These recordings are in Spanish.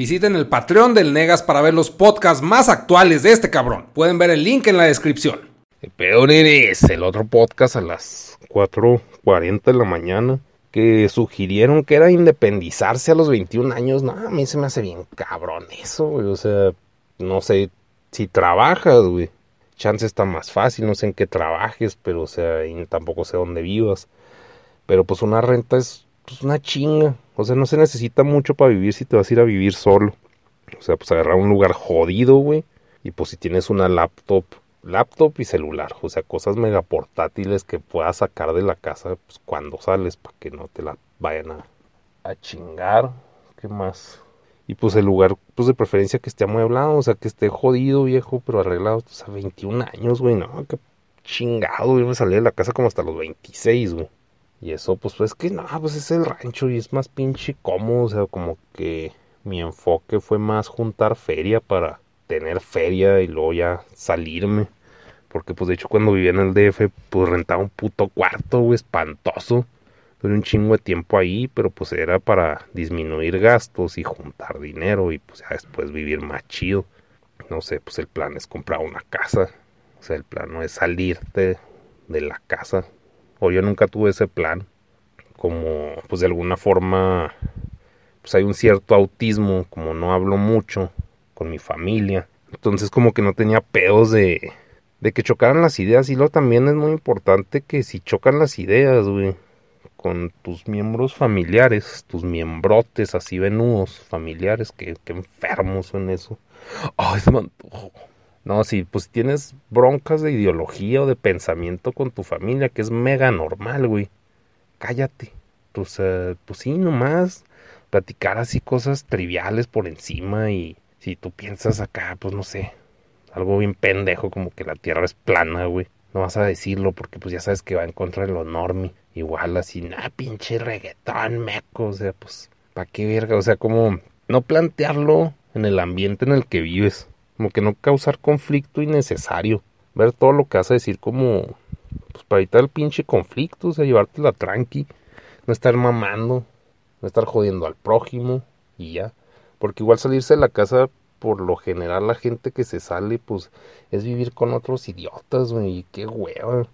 Visiten el Patreon del Negas para ver los podcasts más actuales de este cabrón. Pueden ver el link en la descripción. Peor es el otro podcast a las 4.40 de la mañana que sugirieron que era independizarse a los 21 años. No, a mí se me hace bien cabrón eso, güey. O sea, no sé si trabajas, güey. Chance está más fácil, no sé en qué trabajes, pero o sea, tampoco sé dónde vivas. Pero pues una renta es pues, una chinga. O sea, no se necesita mucho para vivir si te vas a ir a vivir solo. O sea, pues agarrar un lugar jodido, güey. Y pues si tienes una laptop, laptop y celular. O sea, cosas mega portátiles que puedas sacar de la casa pues, cuando sales para que no te la vayan a, a chingar. ¿Qué más? Y pues el lugar, pues de preferencia que esté amueblado, o sea, que esté jodido, viejo, pero arreglado. O sea, 21 años, güey, no, qué chingado. Yo me salí de la casa como hasta los 26, güey. Y eso, pues, pues es que no, pues es el rancho y es más pinche cómodo. O sea, como que mi enfoque fue más juntar feria para tener feria y luego ya salirme. Porque, pues, de hecho, cuando vivía en el DF, pues rentaba un puto cuarto, güey, espantoso. Duré un chingo de tiempo ahí, pero pues era para disminuir gastos y juntar dinero y pues ya después vivir más chido. No sé, pues el plan es comprar una casa. O sea, el plan no es salirte de la casa, o yo nunca tuve ese plan, como pues de alguna forma pues hay un cierto autismo, como no hablo mucho con mi familia, entonces como que no tenía pedos de, de que chocaran las ideas. Y luego también es muy importante que si chocan las ideas, güey, con tus miembros familiares, tus miembrotes así venudos familiares, que, que enfermos son eso. Ay, se me no, si pues tienes broncas de ideología o de pensamiento con tu familia, que es mega normal, güey. Cállate. Pues, pues sí, nomás platicar así cosas triviales por encima y si tú piensas acá, pues no sé, algo bien pendejo como que la tierra es plana, güey. No vas a decirlo porque pues ya sabes que va en contra de lo normi. Igual así, nah, pinche reggaetón, meco. O sea, pues, ¿pa' qué verga? O sea, como no plantearlo en el ambiente en el que vives como que no causar conflicto innecesario, ver todo lo que vas a decir como, pues para evitar el pinche conflicto, o sea, llevártela tranqui, no estar mamando, no estar jodiendo al prójimo y ya, porque igual salirse de la casa, por lo general la gente que se sale, pues es vivir con otros idiotas, güey, qué hueva.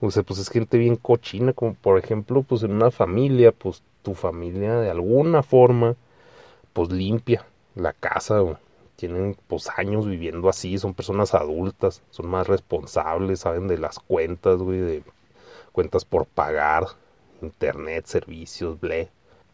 O sea, pues es gente bien cochina, como por ejemplo, pues en una familia, pues tu familia de alguna forma, pues limpia la casa, güey tienen pues años viviendo así, son personas adultas, son más responsables, saben de las cuentas, güey, de cuentas por pagar, internet, servicios, ble,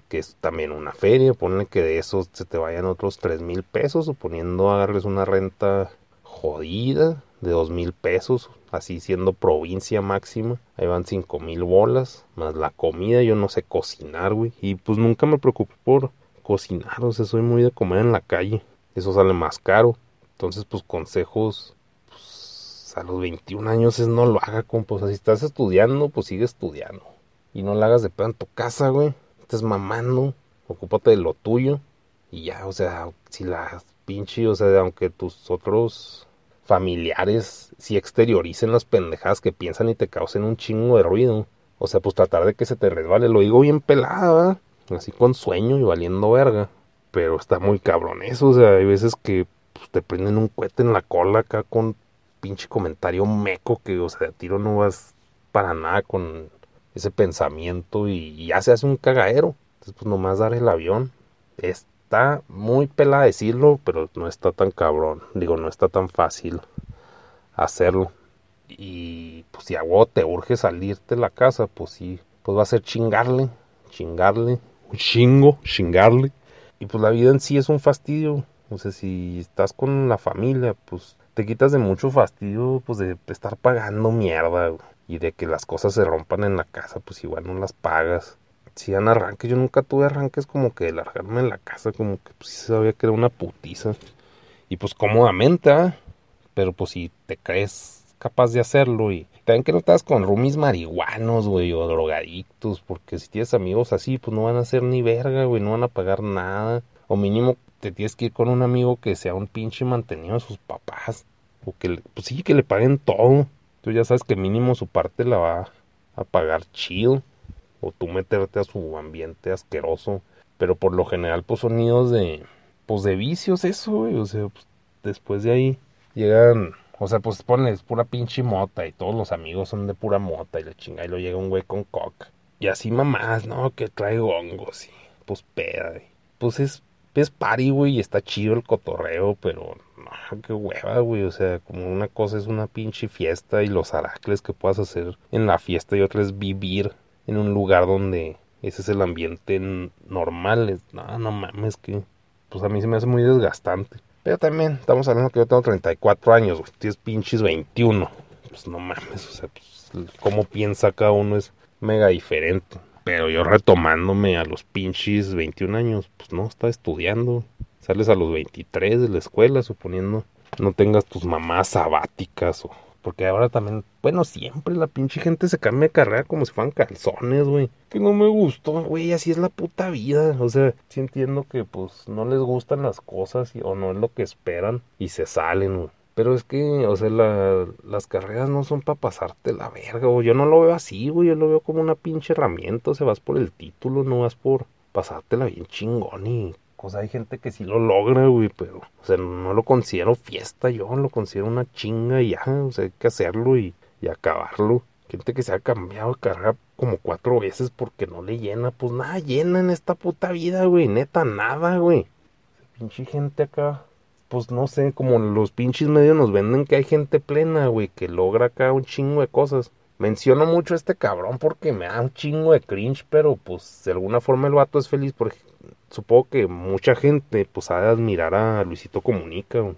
que es también una feria, ponle que de esos se te vayan otros tres mil pesos, suponiendo darles una renta jodida de dos mil pesos, así siendo provincia máxima, ahí van cinco mil bolas, más la comida, yo no sé cocinar, güey, y pues nunca me preocupé por cocinar, o sea, soy muy de comer en la calle, eso sale más caro. Entonces, pues consejos, pues, a los 21 años es no lo haga, compa. Si estás estudiando, pues sigue estudiando. Y no lo hagas de pedo en tu casa, güey. Estás mamando, ocúpate de lo tuyo. Y ya, o sea, si la pinche, o sea, aunque tus otros familiares si exterioricen las pendejadas que piensan y te causen un chingo de ruido. O sea, pues tratar de que se te resbale. Lo digo bien pelada, Así con sueño y valiendo verga pero está muy cabrón eso, o sea, hay veces que pues, te prenden un cohete en la cola acá con pinche comentario meco que, o sea, de tiro no vas para nada con ese pensamiento y, ya se hace un cagadero. Entonces, pues nomás dar el avión. Está muy pela decirlo, pero no está tan cabrón. Digo, no está tan fácil hacerlo. Y pues si a vos te urge salirte de la casa, pues sí, pues va a ser chingarle, chingarle, un chingo, chingarle. Y pues la vida en sí es un fastidio. O sea, si estás con la familia, pues te quitas de mucho fastidio, pues de estar pagando mierda. Y de que las cosas se rompan en la casa, pues igual no las pagas. Si dan arranques, yo nunca tuve arranques como que de largarme en la casa, como que pues sí sabía que era una putiza. Y pues cómodamente, ¿ah? Pero pues si te crees capaz de hacerlo y también que no estás con roomies marihuanos, güey, o drogadictos, porque si tienes amigos así, pues no van a hacer ni verga, güey, no van a pagar nada. O mínimo te tienes que ir con un amigo que sea un pinche mantenido de sus papás. O que, pues sí, que le paguen todo. Tú ya sabes que mínimo su parte la va a pagar chido. O tú meterte a su ambiente asqueroso. Pero por lo general, pues son nidos de, pues de vicios eso, güey. O sea, pues, después de ahí llegan, o sea, pues pones pura pinche mota y todos los amigos son de pura mota y la chinga y lo llega un güey con coca. Y así mamás, ¿no? Que trae hongos y pues peda. Pues es, es party, güey, y está chido el cotorreo, pero no, qué hueva, güey. O sea, como una cosa es una pinche fiesta y los aracles que puedas hacer en la fiesta y otra es vivir en un lugar donde ese es el ambiente normal. No, no mames, que pues a mí se me hace muy desgastante. Pero también estamos hablando que yo tengo 34 años, güey. Tienes pinches 21. Pues no mames, o sea, pues cómo piensa cada uno es mega diferente. Pero yo retomándome a los pinches 21 años, pues no, estaba estudiando. Sales a los 23 de la escuela, suponiendo no tengas tus mamás sabáticas o... Porque ahora también, bueno, siempre la pinche gente se cambia de carrera como si fueran calzones, güey. Que no me gustó, güey, así es la puta vida. O sea, sí entiendo que pues no les gustan las cosas o no es lo que esperan y se salen, güey. Pero es que, o sea, las carreras no son para pasarte la verga, o yo no lo veo así, güey, yo lo veo como una pinche herramienta, o sea, vas por el título, no vas por pasártela bien chingón y... O sea, hay gente que sí lo logra, güey, pero, o sea, no lo considero fiesta, yo lo considero una chinga y ya, o sea, hay que hacerlo y, y acabarlo. Gente que se ha cambiado de carrera como cuatro veces porque no le llena, pues nada llena en esta puta vida, güey, neta, nada, güey. Pinche gente acá pues no sé, como los pinches medios nos venden que hay gente plena, güey, que logra acá un chingo de cosas. Menciono mucho a este cabrón porque me da un chingo de cringe, pero pues de alguna forma el vato es feliz porque supongo que mucha gente pues ha de admirar a Luisito Comunica, güey.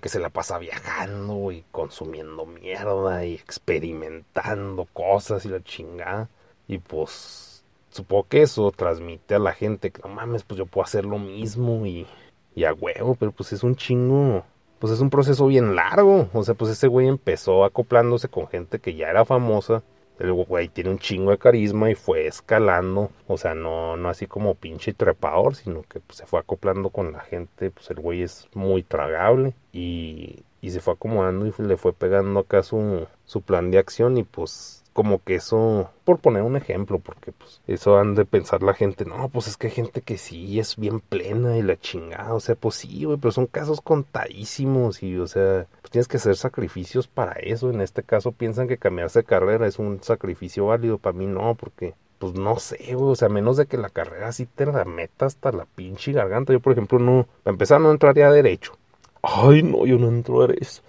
Que se la pasa viajando y consumiendo mierda y experimentando cosas y la chingada. Y pues supongo que eso transmite a la gente que no mames, pues yo puedo hacer lo mismo y y a huevo, pero pues es un chingo. Pues es un proceso bien largo. O sea, pues ese güey empezó acoplándose con gente que ya era famosa. El güey tiene un chingo de carisma y fue escalando. O sea, no, no así como pinche trepador, sino que pues, se fue acoplando con la gente. Pues el güey es muy tragable. Y, y se fue acomodando y le fue pegando acá su, su plan de acción. Y pues como que eso, por poner un ejemplo, porque pues eso han de pensar la gente, no, pues es que hay gente que sí es bien plena y la chingada, o sea, pues sí, güey, pero son casos contadísimos y, o sea, pues tienes que hacer sacrificios para eso, en este caso piensan que cambiarse de carrera es un sacrificio válido, para mí no, porque pues no sé, güey, o sea, menos de que la carrera así te la meta hasta la pinche garganta. Yo, por ejemplo, no, para empezar, no entraría a derecho. Ay, no, yo no entro a derecho.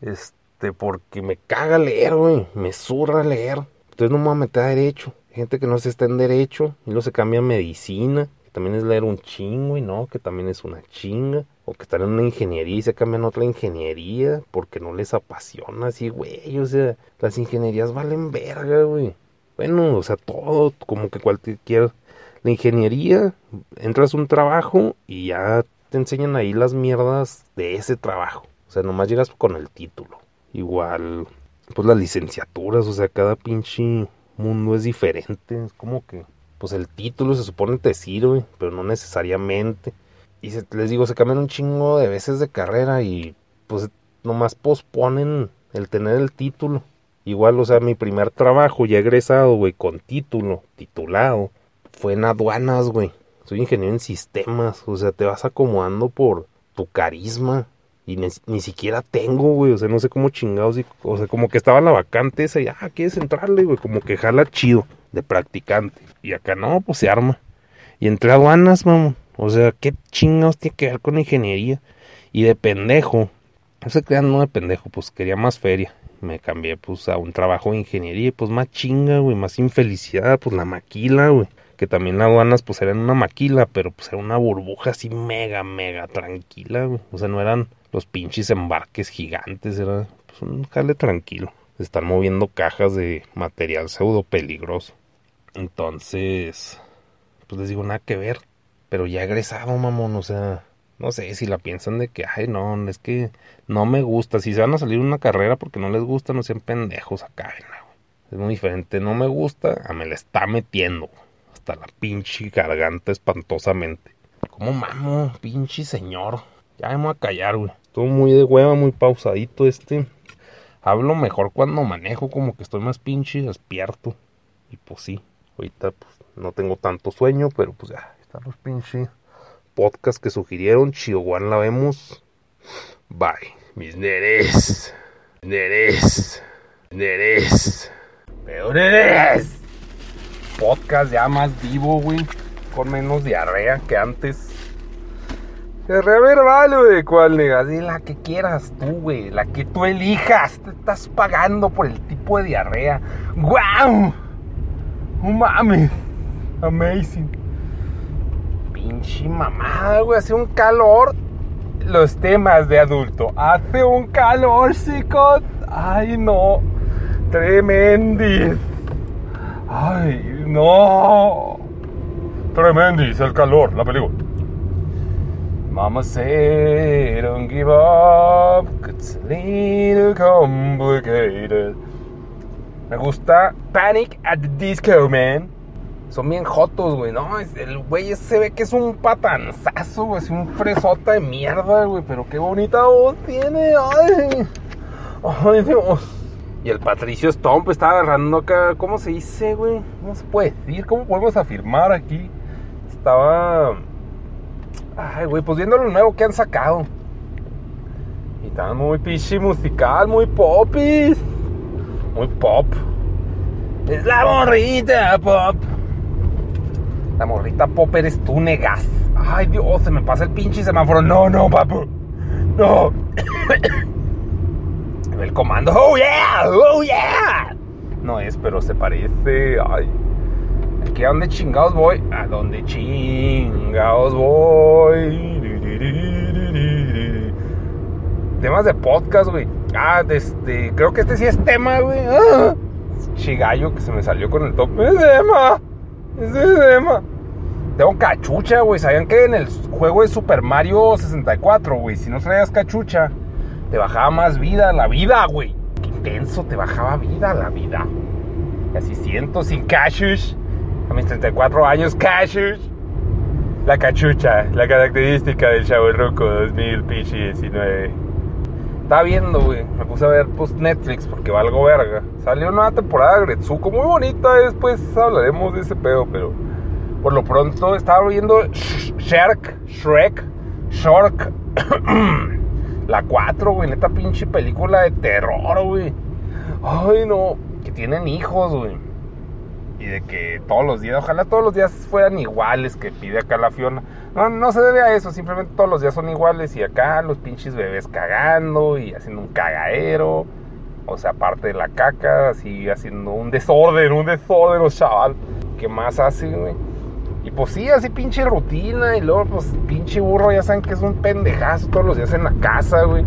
Este este, porque me caga leer, güey, me zurra leer. Entonces no me voy a meter a derecho. Gente que no se está en derecho y luego se cambia a medicina, que también es leer un chingo y no, que también es una chinga. O que están en una ingeniería y se cambian a otra ingeniería porque no les apasiona así, güey. O sea, las ingenierías valen verga, güey. Bueno, o sea, todo, como que cualquier... La ingeniería, entras a un trabajo y ya te enseñan ahí las mierdas de ese trabajo. O sea, nomás llegas con el título. Igual, pues las licenciaturas, o sea, cada pinche mundo es diferente. Es como que, pues el título se supone te sirve, pero no necesariamente. Y les digo, se cambian un chingo de veces de carrera y pues nomás posponen el tener el título. Igual, o sea, mi primer trabajo ya egresado, güey, con título, titulado, fue en aduanas, güey. Soy ingeniero en sistemas, o sea, te vas acomodando por tu carisma, y ni, siquiera tengo, güey. O sea, no sé cómo chingados. Y, o sea, como que estaba la vacante esa y, ah, quieres entrarle, güey. Como que jala chido de practicante. Y acá no, pues se arma. Y entré a aduanas, mamón. O sea, ¿qué chingados tiene que ver con ingeniería? Y de pendejo. No se crean, no de pendejo, pues quería más feria. Me cambié, pues, a un trabajo de ingeniería. Pues más chinga, güey. Más infelicidad, pues la maquila, güey que también aduanas pues era en una maquila, pero pues era una burbuja así mega, mega tranquila, güey. O sea, no eran los pinches embarques gigantes, era pues, un jale tranquilo. Se están moviendo cajas de material pseudo peligroso. Entonces, pues les digo, nada que ver. Pero ya egresado, mamón, o sea, no sé si la piensan de que, ay, no, es que no me gusta. Si se van a salir una carrera porque no les gusta, no sean pendejos acá, Es muy diferente, no me gusta, a me la está metiendo. Hasta la pinche garganta espantosamente. ¿Cómo mamo, pinche señor? Ya me voy a callar, güey. Estuvo muy de hueva, muy pausadito este. Hablo mejor cuando manejo, como que estoy más pinche despierto. Y pues sí, ahorita pues no tengo tanto sueño, pero pues ya están los pinches podcasts que sugirieron. Chihuahua la vemos. Bye. Mis neres. Neres. Neres. Peores. Podcast ya más vivo, güey. Con menos diarrea que antes. Diarrea verbal, güey. ¿Cuál negas? la que quieras tú, güey. La que tú elijas. Te estás pagando por el tipo de diarrea. ¡Guau! ¡No mames! Amazing. Pinche mamada, güey. Hace un calor. Los temas de adulto. Hace un calor, chicos. Ay, no. Tremendis. Ay, no. Tremendis, el calor, la película. Mama say don't give up, it's a little complicated. Me gusta Panic at the Disco, man. Son bien jotos, güey. No, el güey se ve que es un patanzazo, güey. Es un fresota de mierda, güey. Pero qué bonita voz tiene. Ay, ay, Dios. Y el Patricio Stomp está agarrando acá. ¿Cómo se dice, güey? ¿Cómo se puede decir? ¿Cómo podemos afirmar aquí? Estaba. Ay, güey, pues viendo lo nuevo que han sacado. Y estaba muy pichi musical, muy popis. Muy pop. Es la morrita pop. La morrita pop eres tú, negas. Ay, Dios, se me pasa el pinche semáforo. No, no, papu. No. El comando, oh yeah, oh yeah. No es, pero se parece. Ay. ¿Aquí a dónde chingados voy? ¿A dónde chingados voy? Temas de podcast, güey. Ah, este, creo que este sí es tema, güey. Ah, chigallo que se me salió con el top. Es tema. Es tema. Tengo cachucha, güey. ¿Sabían que en el juego de Super Mario 64, güey, si no traías cachucha, te bajaba más vida, la vida, güey. Qué intenso, te bajaba vida, la vida. Casi siento sin cashush. A mis 34 años, cashush. La cachucha, la característica del Chavo Roco 2019. Estaba viendo, güey. Me puse a ver post Netflix porque valgo verga. Salió una nueva temporada de Gretsuko muy bonita. Después hablaremos de ese pedo, pero por lo pronto estaba viendo Shrek, Shrek, Shark. La 4, güey, neta pinche película de terror, güey. Ay, no, que tienen hijos, güey. Y de que todos los días, ojalá todos los días fueran iguales que pide acá la Fiona. No, no se debe a eso, simplemente todos los días son iguales y acá los pinches bebés cagando y haciendo un cagadero. O sea, aparte de la caca, así haciendo un desorden, un desorden, chaval. ¿Qué más hacen, güey? Y pues sí, así pinche rutina. Y luego, pues pinche burro, ya saben que es un pendejazo todos los días en la casa, güey.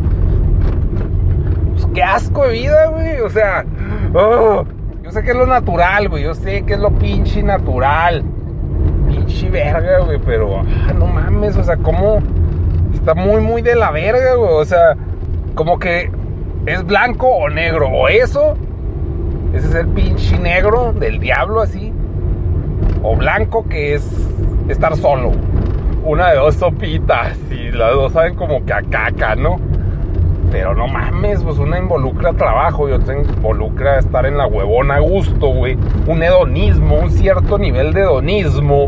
Pues qué asco de vida, güey. O sea, oh, yo sé que es lo natural, güey. Yo sé que es lo pinche natural. Pinche verga, güey. Pero, ah, no mames, o sea, como está muy, muy de la verga, güey. O sea, como que es blanco o negro. O eso, ese es el pinche negro del diablo, así o blanco, que es estar solo. Una de dos sopitas y las dos saben como que a caca, ¿no? Pero no mames, pues una involucra trabajo y otra involucra estar en la huevona a gusto, güey. Un hedonismo, un cierto nivel de hedonismo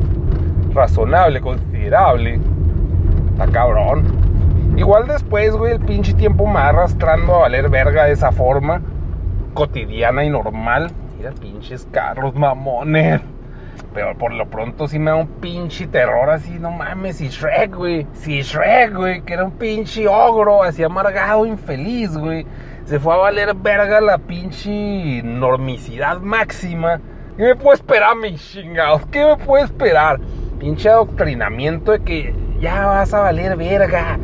razonable, considerable. Está cabrón. Igual después, güey, el pinche tiempo me arrastrando a valer verga de esa forma cotidiana y normal. Mira, pinches carros mamones. Pero por lo pronto sí me da un pinche terror así, no mames. Y Shrek, güey. Si Shrek, güey, que era un pinche ogro, así amargado, infeliz, güey. Se fue a valer verga la pinche normicidad máxima. ¿Qué me puede esperar, mis chingados? ¿Qué me puede esperar? Pinche adoctrinamiento de que ya vas a valer verga.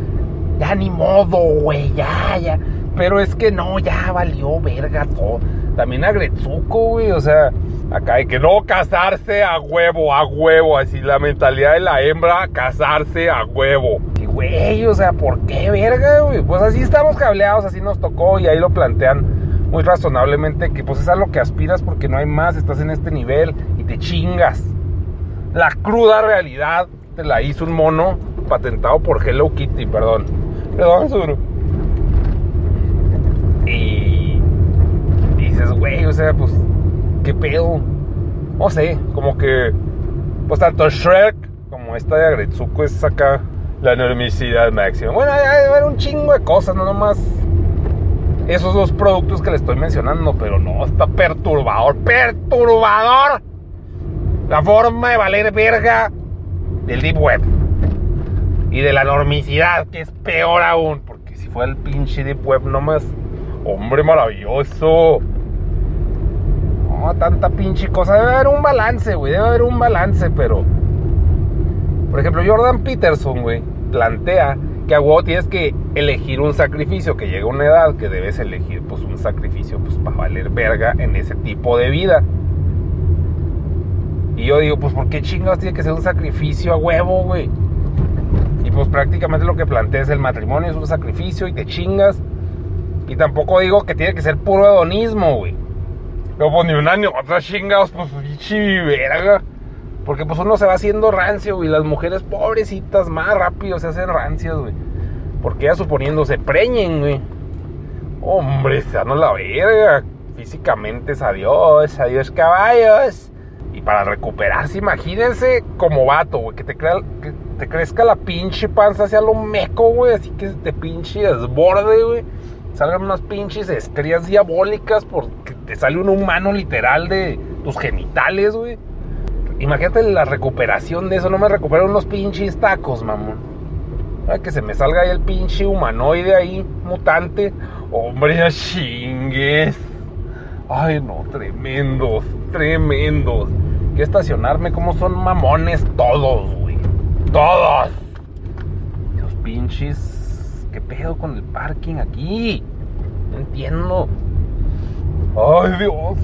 Ya ni modo, güey, ya, ya. Pero es que no, ya valió verga todo. También a Gretsuko, güey, o sea Acá hay que no casarse a huevo, a huevo. Así la mentalidad de la hembra, casarse a huevo. Y güey, o sea, ¿por qué verga, güey? Pues así estamos cableados, así nos tocó y ahí lo plantean muy razonablemente que pues es a lo que aspiras porque no hay más, estás en este nivel y te chingas. La cruda realidad te la hizo un mono patentado por Hello Kitty, perdón. Perdón, Zuru. Y dices, güey, o sea, pues qué pedo. No sé, como que, pues tanto Shrek como esta de Agretsuko es acá La enormicidad máxima. Bueno, hay, haber un chingo de cosas, no nomás esos dos productos que le estoy mencionando, pero no, está perturbador, perturbador la forma de valer verga del Deep Web y de la normicidad, que es peor aún, porque si fue el pinche Deep Web nomás, hombre maravilloso. Tanta pinche cosa, debe haber un balance, güey, debe haber un balance, pero por ejemplo, Jordan Peterson, güey, plantea que a huevo tienes que elegir un sacrificio, que llega una edad que debes elegir pues un sacrificio pues para valer verga en ese tipo de vida. Y yo digo, pues ¿por qué chingados tiene que ser un sacrificio a huevo, güey? Y pues prácticamente lo que plantea es el matrimonio es un sacrificio y te chingas. Y tampoco digo que tiene que ser puro hedonismo, güey. Pero pues ni un año, otras chingados, pues verga. Porque pues uno se va haciendo rancio, y las mujeres pobrecitas más rápido se hacen rancias, güey. Porque ya suponiendo se preñen, güey. Hombre, se dan la verga. Físicamente es adiós, adiós caballos. Y para recuperarse, imagínense como vato, güey, que te, que te crezca la pinche panza hacia lo meco, güey, así que te pinche desborde, güey. Salgan unas pinches estrías diabólicas porque te sale un humano literal de tus genitales, güey. Imagínate la recuperación de eso. No me recupero unos pinches tacos, mamón. que se me salga ahí el pinche humanoide ahí, mutante. Hombre, ya chingues. Ay, no, tremendos, tremendos. Que estacionarme como son mamones todos, güey. Todos. Los pinches. ¿Qué pedo con el parking aquí? No entiendo. Ay, Dios.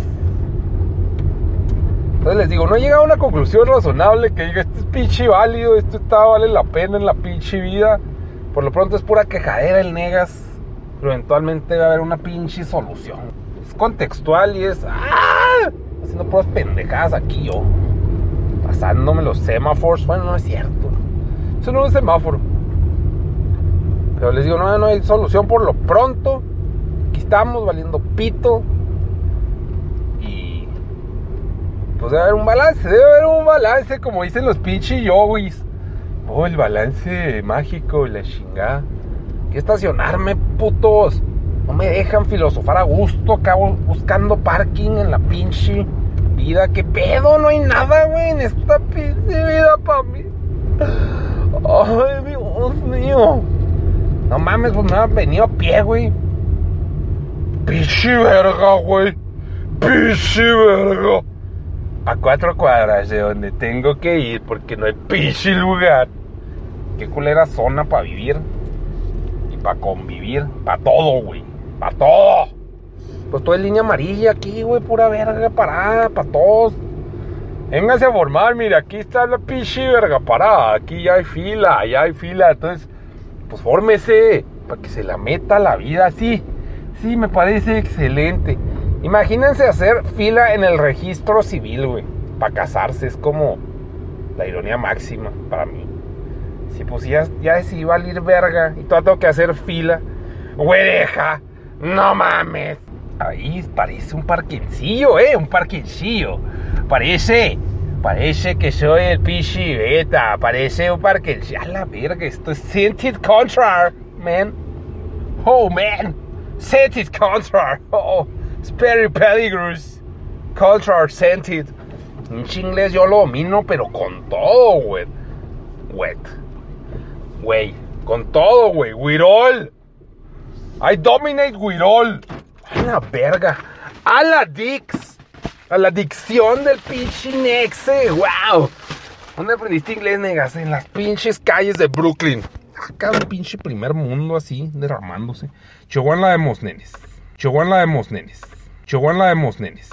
Entonces les digo, no he llegado a una conclusión razonable que diga, esto es pinche válido, esto está, vale la pena en la pinche vida. Por lo pronto es pura quejadera el negas, pero eventualmente va a haber una pinche solución. Es contextual y es, ¡ah! Haciendo puras pendejadas aquí yo. Pasándome los semáforos. Bueno, no es cierto. Eso no es semáforo. Pero les digo, no, no hay solución por lo pronto. Aquí estamos valiendo pito. pues debe haber un balance, debe haber un balance, como dicen los pinches yogis. Oh, el balance mágico y la chingada. Que estacionarme, putos. No me dejan filosofar a gusto, acabo buscando parking en la pinche vida. ¿Qué pedo? No hay nada, güey, en esta pinche vida para mí. Ay, Dios mío. No mames, pues me han venido a pie, güey. Pinche verga, güey. Pinche verga a cuatro cuadras de donde tengo que ir porque no hay pinche lugar. Qué culera zona para vivir y para convivir, para todo, güey, para todo. Pues todo en línea amarilla aquí, güey, pura verga parada, para todos. Véngase a formar, mire, aquí está la pinche verga parada, aquí ya hay fila, ya hay fila, entonces, pues fórmese, para que se la meta la vida así. Sí, me parece excelente. Imagínense hacer fila en el registro civil, güey. Para casarse. Es como la ironía máxima para mí. Si pues ya, ya decidí valer verga y todo tengo que hacer fila. Güereja, no mames. Ahí parece un parquencillo, eh, un parquencillo. Parece, parece que soy el pichi beta. Parece un parquencillo. A la verga, esto es Contrar, man. Oh, man. Scented Contrar. Oh. Very peligrous. Culture scented. En inglés yo lo domino, pero con todo, güey. Wet. Güey. Con todo, güey. Wirol. I dominate Wirol. A la verga. A la Dix. A la dicción del pinche Nexe. Wow. ¿Dónde aprendiste inglés, negas? En las pinches calles de Brooklyn. Acá un pinche primer mundo así, derramándose. Chihuahua la de nenes. Chihuahua la de nenes. Chihuahua la de nenes.